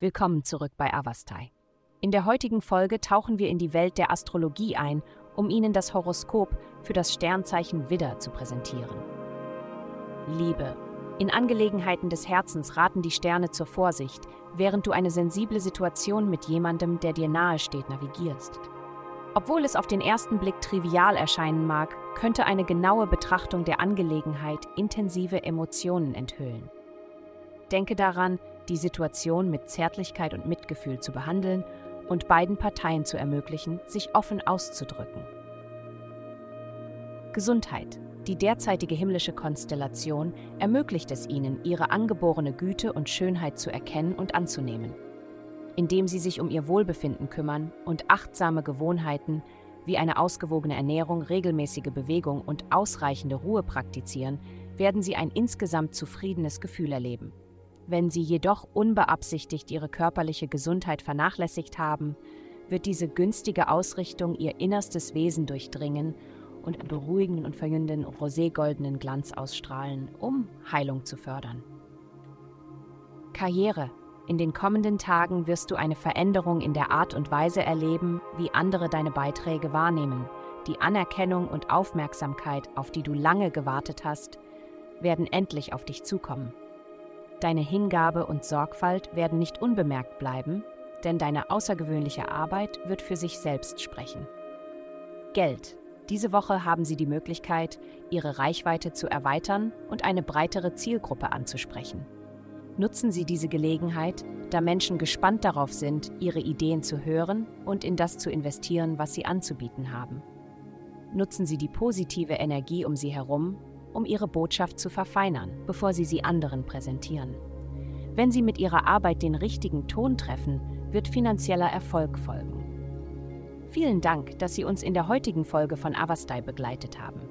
Willkommen zurück bei Avastai. In der heutigen Folge tauchen wir in die Welt der Astrologie ein, um Ihnen das Horoskop für das Sternzeichen Widder zu präsentieren. Liebe. In Angelegenheiten des Herzens raten die Sterne zur Vorsicht, während du eine sensible Situation mit jemandem, der dir nahesteht, navigierst. Obwohl es auf den ersten Blick trivial erscheinen mag, könnte eine genaue Betrachtung der Angelegenheit intensive Emotionen enthüllen. Denke daran, die Situation mit Zärtlichkeit und Mitgefühl zu behandeln und beiden Parteien zu ermöglichen, sich offen auszudrücken. Gesundheit. Die derzeitige himmlische Konstellation ermöglicht es ihnen, ihre angeborene Güte und Schönheit zu erkennen und anzunehmen. Indem sie sich um ihr Wohlbefinden kümmern und achtsame Gewohnheiten wie eine ausgewogene Ernährung, regelmäßige Bewegung und ausreichende Ruhe praktizieren, werden sie ein insgesamt zufriedenes Gefühl erleben. Wenn sie jedoch unbeabsichtigt ihre körperliche Gesundheit vernachlässigt haben, wird diese günstige Ausrichtung ihr innerstes Wesen durchdringen und einen beruhigenden und verjüngenden roségoldenen Glanz ausstrahlen, um Heilung zu fördern. Karriere. In den kommenden Tagen wirst du eine Veränderung in der Art und Weise erleben, wie andere deine Beiträge wahrnehmen. Die Anerkennung und Aufmerksamkeit, auf die du lange gewartet hast, werden endlich auf dich zukommen. Deine Hingabe und Sorgfalt werden nicht unbemerkt bleiben, denn deine außergewöhnliche Arbeit wird für sich selbst sprechen. Geld. Diese Woche haben Sie die Möglichkeit, Ihre Reichweite zu erweitern und eine breitere Zielgruppe anzusprechen. Nutzen Sie diese Gelegenheit, da Menschen gespannt darauf sind, Ihre Ideen zu hören und in das zu investieren, was Sie anzubieten haben. Nutzen Sie die positive Energie um Sie herum, um ihre Botschaft zu verfeinern, bevor sie sie anderen präsentieren. Wenn sie mit ihrer Arbeit den richtigen Ton treffen, wird finanzieller Erfolg folgen. Vielen Dank, dass Sie uns in der heutigen Folge von Avastai begleitet haben.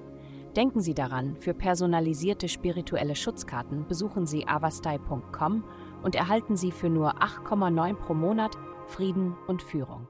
Denken Sie daran, für personalisierte spirituelle Schutzkarten besuchen Sie avastai.com und erhalten Sie für nur 8,9 pro Monat Frieden und Führung.